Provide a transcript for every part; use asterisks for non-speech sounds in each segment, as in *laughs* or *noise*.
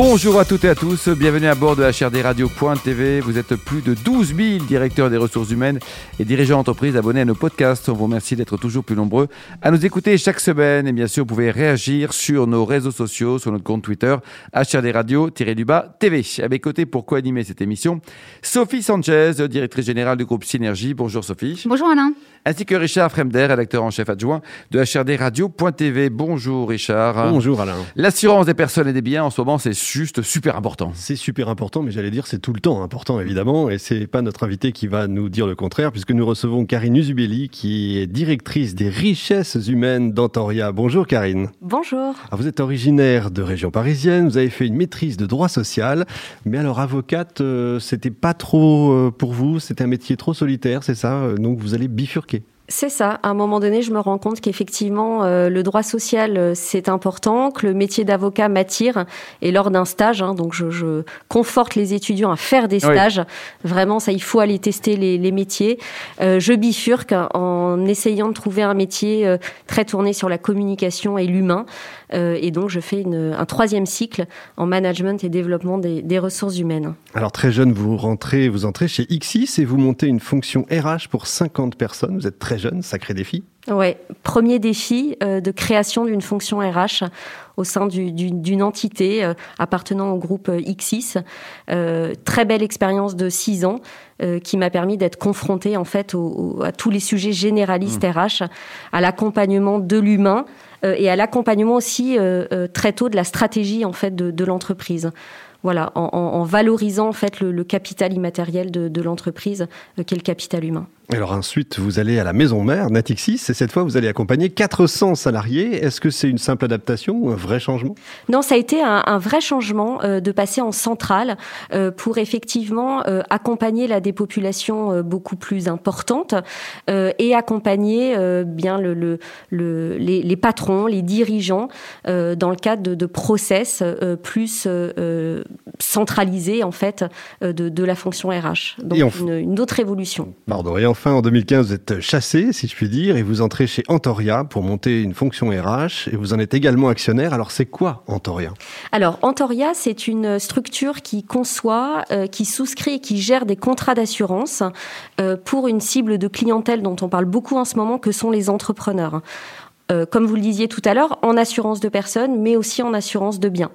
Bonjour à toutes et à tous, bienvenue à bord de HRDRadio.tv. Vous êtes plus de 12 000 directeurs des ressources humaines et dirigeants d'entreprise abonnés à nos podcasts. On vous remercie d'être toujours plus nombreux à nous écouter chaque semaine. Et bien sûr, vous pouvez réagir sur nos réseaux sociaux, sur notre compte Twitter, HRDRadio-du-bas TV. À mes côtés pour co-animer cette émission, Sophie Sanchez, directrice générale du groupe Synergie. Bonjour Sophie. Bonjour Alain. Ainsi que Richard Fremder, rédacteur en chef adjoint de HRDRadio.tv. Bonjour Richard. Bonjour Alain. L'assurance des personnes et des biens en ce moment, c'est juste super important. C'est super important, mais j'allais dire c'est tout le temps important évidemment, et c'est pas notre invité qui va nous dire le contraire, puisque nous recevons Karine Usubeli, qui est directrice des richesses humaines d'Antoria. Bonjour Karine. Bonjour. Ah, vous êtes originaire de région parisienne, vous avez fait une maîtrise de droit social, mais alors avocate, euh, c'était pas trop euh, pour vous, c'était un métier trop solitaire, c'est ça euh, Donc vous allez bifurquer. C'est ça. À un moment donné, je me rends compte qu'effectivement, euh, le droit social, euh, c'est important, que le métier d'avocat m'attire. Et lors d'un stage, hein, donc je, je, conforte les étudiants à faire des stages. Oui. Vraiment, ça, il faut aller tester les, les métiers. Euh, je bifurque en essayant de trouver un métier euh, très tourné sur la communication et l'humain. Euh, et donc, je fais une, un troisième cycle en management et développement des, des, ressources humaines. Alors, très jeune, vous rentrez, vous entrez chez Xis et vous montez une fonction RH pour 50 personnes. Vous êtes très jeune, sacré défi. Ouais, premier défi euh, de création d'une fonction RH au sein d'une du, entité euh, appartenant au groupe Xis. Euh, très belle expérience de six ans qui m'a permis d'être confrontée en fait au, au, à tous les sujets généralistes mmh. RH, à l'accompagnement de l'humain et à l'accompagnement aussi très tôt de la stratégie en fait de, de l'entreprise voilà, en, en, valorisant en fait le, le capital immatériel de, de l'entreprise, euh, qui est le capital humain. Alors ensuite, vous allez à la maison mère, Natixis, et cette fois, vous allez accompagner 400 salariés. Est-ce que c'est une simple adaptation ou un vrai changement? Non, ça a été un, vrai changement euh, de passer en centrale euh, pour effectivement euh, accompagner la dépopulation beaucoup plus importante et accompagner bien le, le, le, les, les, patrons, les dirigeants dans le cadre de, de process plus centralisés en fait de, de, la fonction RH. Donc une, une, autre évolution. Pardon. Et enfin, en 2015, vous êtes chassé, si je puis dire, et vous entrez chez Antoria pour monter une fonction RH, et vous en êtes également actionnaire. Alors, c'est quoi Antoria? Alors, Antoria, c'est une structure qui conçoit, euh, qui souscrit et qui gère des contrats d'assurance euh, pour une cible de clientèle dont on parle beaucoup en ce moment, que sont les entrepreneurs. Euh, comme vous le disiez tout à l'heure, en assurance de personnes, mais aussi en assurance de biens.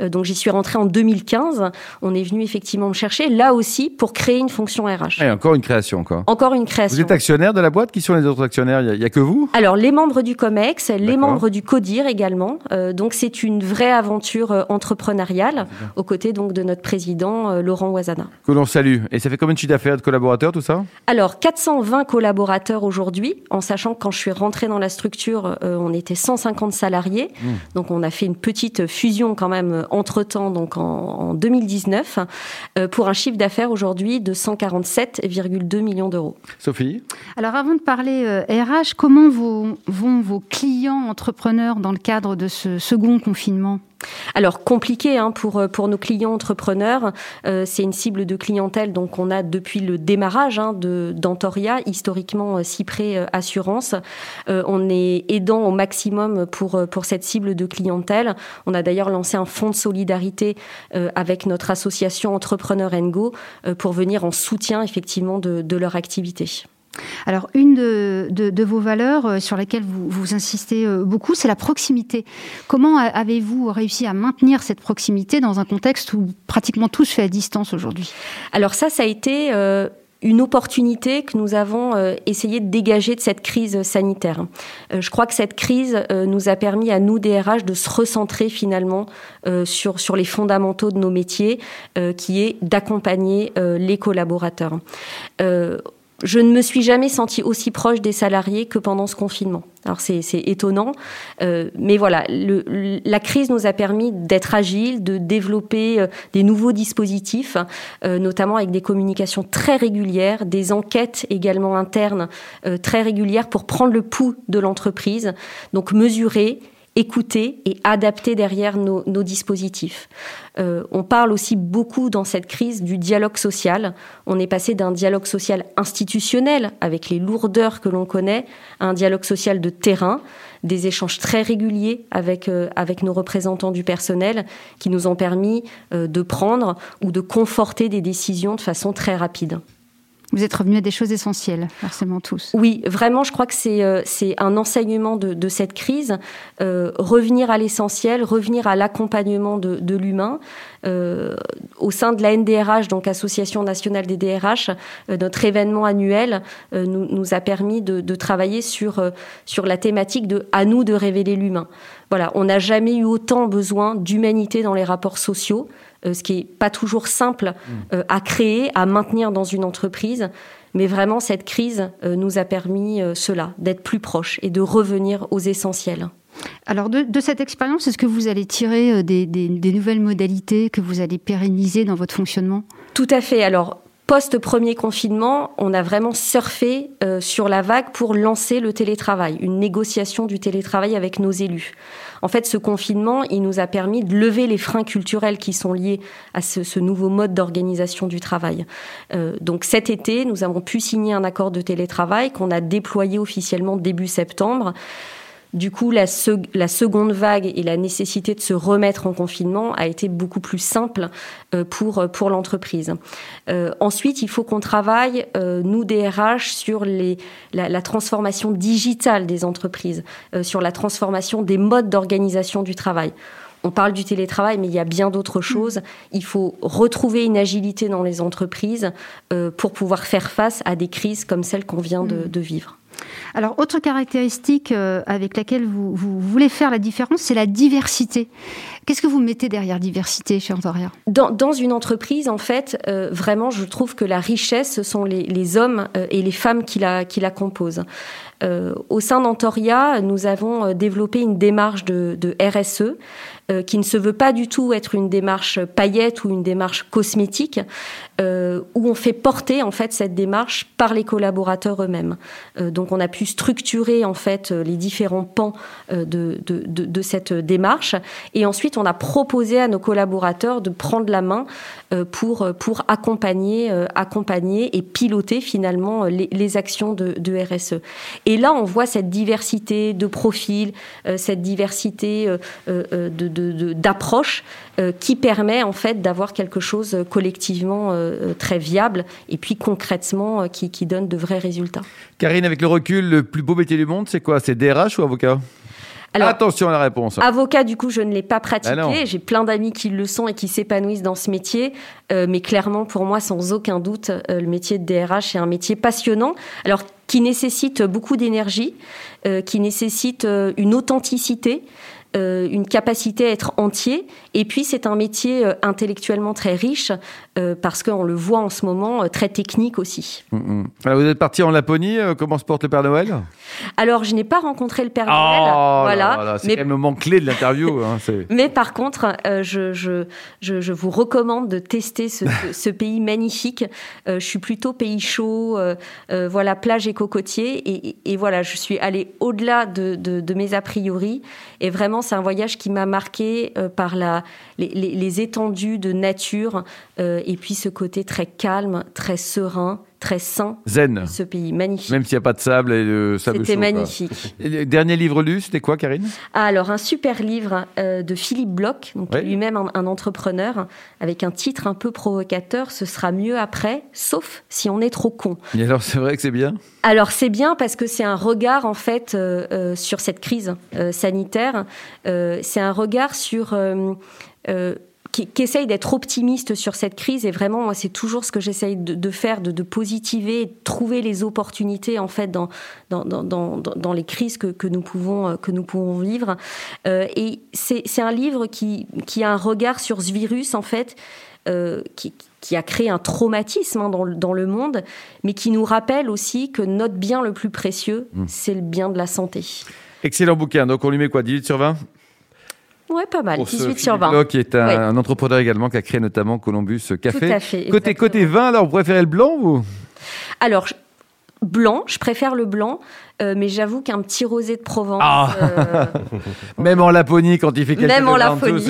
Euh, donc j'y suis rentrée en 2015. On est venu effectivement me chercher, là aussi, pour créer une fonction RH. Et encore une création, quoi. Encore une création. Vous êtes actionnaire de la boîte? Qui sont les autres actionnaires? Il n'y a, a, que vous? Alors, les membres du COMEX, les membres du CODIR également. Euh, donc, c'est une vraie aventure entrepreneuriale, aux côtés donc de notre président, Laurent Ouazana. Que l'on salue. Et ça fait combien de chiffre d'affaires de collaborateurs, tout ça? Alors, 420 collaborateurs aujourd'hui, en sachant que quand je suis rentrée dans la structure, euh, on était 150 salariés. Mmh. Donc, on a fait une petite fusion quand même entre-temps, donc en, en 2019, euh, pour un chiffre d'affaires aujourd'hui de 147,2 millions d'euros. Sophie? Alors avant de parler euh, RH, comment vos, vont vos clients entrepreneurs dans le cadre de ce second confinement? Alors compliqué hein, pour pour nos clients entrepreneurs, euh, c'est une cible de clientèle donc on a depuis le démarrage hein, de d'Antoria historiquement euh, Cyprès euh, Assurance. Euh, on est aidant au maximum pour pour cette cible de clientèle. On a d'ailleurs lancé un fonds de solidarité euh, avec notre association Entrepreneur Go euh, pour venir en soutien effectivement de, de leur activité. Alors, une de, vos valeurs euh, sur lesquelles vous, insistez euh, beaucoup, c'est la proximité. Comment avez-vous réussi à maintenir cette proximité dans un contexte où pratiquement tout se fait à distance aujourd'hui? Alors ça, ça a été... Euh une opportunité que nous avons essayé de dégager de cette crise sanitaire. Je crois que cette crise nous a permis à nous DRH de se recentrer finalement sur sur les fondamentaux de nos métiers, qui est d'accompagner les collaborateurs je ne me suis jamais sentie aussi proche des salariés que pendant ce confinement. Alors c'est étonnant, euh, mais voilà, le, la crise nous a permis d'être agile, de développer euh, des nouveaux dispositifs, euh, notamment avec des communications très régulières, des enquêtes également internes très régulières pour prendre le pouls de l'entreprise, donc mesurer écouter et adapter derrière nos, dispositifs. Euh, on parle aussi beaucoup dans cette crise du dialogue social. On est passé d'un dialogue social institutionnel avec les lourdeurs que l'on connaît à un dialogue social de terrain, des échanges très réguliers avec, euh, avec nos représentants du personnel qui nous ont permis euh, de prendre ou de conforter des décisions de façon très rapide. Vous êtes revenu à des choses essentielles, forcément tous. Oui, vraiment, je crois que c'est euh, un enseignement de, de cette crise. Euh, revenir à l'essentiel, revenir à l'accompagnement de, de l'humain. Euh, au sein de la NDRH, donc Association nationale des DRH, euh, notre événement annuel euh, nous, nous, a permis de, de travailler sur, sur la thématique de à nous de révéler l'humain. Voilà, on n'a jamais eu autant besoin d'humanité dans les rapports sociaux. Euh, ce qui n'est pas toujours simple mm. euh, à créer, à maintenir dans une entreprise. Mais vraiment, cette crise euh, nous a permis cela, d'être plus proches et de revenir aux essentiels. Alors de, cette expérience, est-ce que vous allez tirer des, des, nouvelles modalités que vous allez pérenniser dans votre fonctionnement? Tout à fait. Alors post-premier confinement, on a vraiment surfé sur la vague pour lancer le télétravail, une négociation du télétravail avec nos élus. En fait, ce confinement, il nous a permis de lever les freins culturels qui sont liés à ce, nouveau mode d'organisation du travail. Euh, donc cet été, nous avons pu signer un accord de télétravail qu'on a déployé officiellement début septembre. Du coup, la, seconde vague et la nécessité de se remettre en confinement a été beaucoup plus simple euh, pour, pour l'entreprise. Euh, ensuite, il faut qu'on travaille, euh, nous, DRH, sur les, la, transformation digitale des entreprises, sur la transformation des modes d'organisation du travail. On parle du télétravail, mais il y a bien d'autres choses. Il faut retrouver une agilité dans les entreprises pour pouvoir faire face à des crises comme celle qu'on vient de mm. vivre. Alors, autre caractéristique euh, avec laquelle vous, voulez faire la différence, c'est la diversité. Qu'est-ce que vous mettez derrière diversité chez Antoria dans, une entreprise, en fait, euh, vraiment, je trouve que la richesse, ce sont les, hommes euh, et les femmes qui la, composent. au sein d'Antoria, nous avons développé une démarche de RSE euh, qui ne se veut pas du tout être une démarche paillette ou une démarche cosmétique, euh, où on fait porter en fait cette démarche par les collaborateurs eux-mêmes. Euh, donc on a pu structurer en fait les différents pans de, de, de, de, cette démarche, et ensuite on a proposé à nos collaborateurs de prendre la main pour pour accompagner accompagner et piloter finalement les, les actions de, de, RSE. Et là on voit cette diversité de profils, cette diversité de d'approche euh, qui permet en fait d'avoir quelque chose collectivement euh, très viable et puis concrètement euh, qui, donne de vrais résultats. Karine, avec le recul, le plus beau métier du monde, c'est quoi? C'est DRH ou avocat? Alors, Attention à la réponse. Avocat, du coup, je ne l'ai pas pratiqué. Ah J'ai plein d'amis qui le sont et qui s'épanouissent dans ce métier. mais clairement, pour moi, sans aucun doute, le métier de DRH est un métier passionnant. Alors, qui nécessite beaucoup d'énergie, qui nécessite une authenticité. Euh, une capacité à être entier. Et puis c'est un métier euh, intellectuellement très riche euh, parce qu'on le voit en ce moment très technique aussi. Mm, mm. Alors, vous êtes parti en Laponie. comment se porte le Père Noël? Alors je n'ai pas rencontré le Père Noël. Oh voilà. c'est quand même le moment clé de l'interview. Hein, *laughs* mais par contre, je, je, je, vous recommande de tester ce, ce pays magnifique. je suis plutôt pays chaud, voilà plage et cocotier. Et, et, voilà, je suis allée au-delà de, de, de mes a priori. Et vraiment c'est un voyage qui m'a marqué euh, par la, les, étendues de nature euh, et puis ce côté très calme, très serein, très sain. Zen. Ce pays magnifique. Même s'il n'y a pas de sable et de sable C'était magnifique. *laughs* le dernier livre lu, c'était quoi, Karine? Ah, Alors, un super livre euh, de Philippe Bloch, lui-même un, entrepreneur, avec un titre un peu provocateur Ce sera mieux après, sauf si on est trop con. Et alors, c'est vrai que c'est bien? Alors, c'est bien parce que c'est un regard, en fait, euh, euh, sur cette crise sanitaire. c'est un regard sur qui, essaye d'être optimiste sur cette crise. Et vraiment, moi, c'est toujours ce que j'essaye de, faire, de, positiver, de trouver les opportunités en fait dans dans, dans, dans, les crises que, que, nous pouvons que nous pouvons vivre. Euh, et c'est un livre qui qui a un regard sur ce virus en fait. Euh, qui, qui, a créé un traumatisme hein, dans, dans, le monde, mais qui nous rappelle aussi que notre bien le plus précieux, mmh. c'est le bien de la santé. Excellent bouquin. Donc on lui met quoi 18 sur 20 Ouais, pas mal. 18 sur 20. qui est un, entrepreneur également qui a créé notamment Columbus Café. Tout à fait. Côté, côté vin, alors vous préférez le blanc ou Alors, blanc, je préfère le blanc, euh, mais j'avoue qu'un petit rosé de Provence. Ah. euh, *laughs* Même en Laponie, quand il fait quelques Même en Laponie.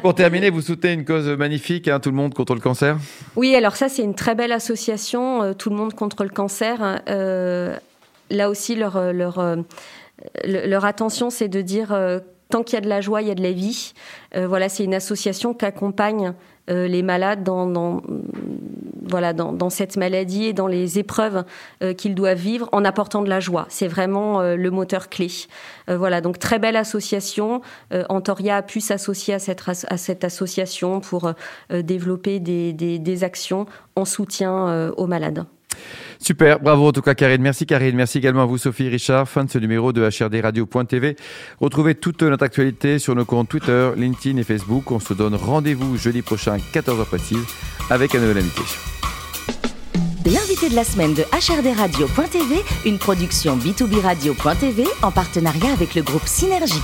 Pour terminer, vous soutenez une cause magnifique, hein, tout le monde contre le cancer? Oui, alors ça, c'est une très belle association, euh, Tout le monde contre le cancer. Euh, là aussi, leur, leur, le- leur attention, c'est de dire euh, tant qu'il y a de la joie, il y a de la vie. Euh, voilà, c'est une association qui accompagne euh, les malades dans, voilà, dans, cette maladie et dans les épreuves euh, qu'ils doivent vivre en apportant de la joie. C'est vraiment le moteur clé. Voilà, donc très belle association. Antoria a pu s'associer à cette, à cette association pour développer des, des, actions en soutien aux malades. Super, bravo en tout cas Karine. Merci Karine, merci également à vous Sophie Richard, fin de ce numéro de HRDRadio.tv. Retrouvez toute notre actualité sur nos comptes Twitter, LinkedIn et Facebook. On se donne rendez-vous jeudi prochain à 14h précise avec un nouvel invité. L'invité de la semaine de HRDRadio.tv, une production B2B Radio.tv en partenariat avec le groupe Synergie.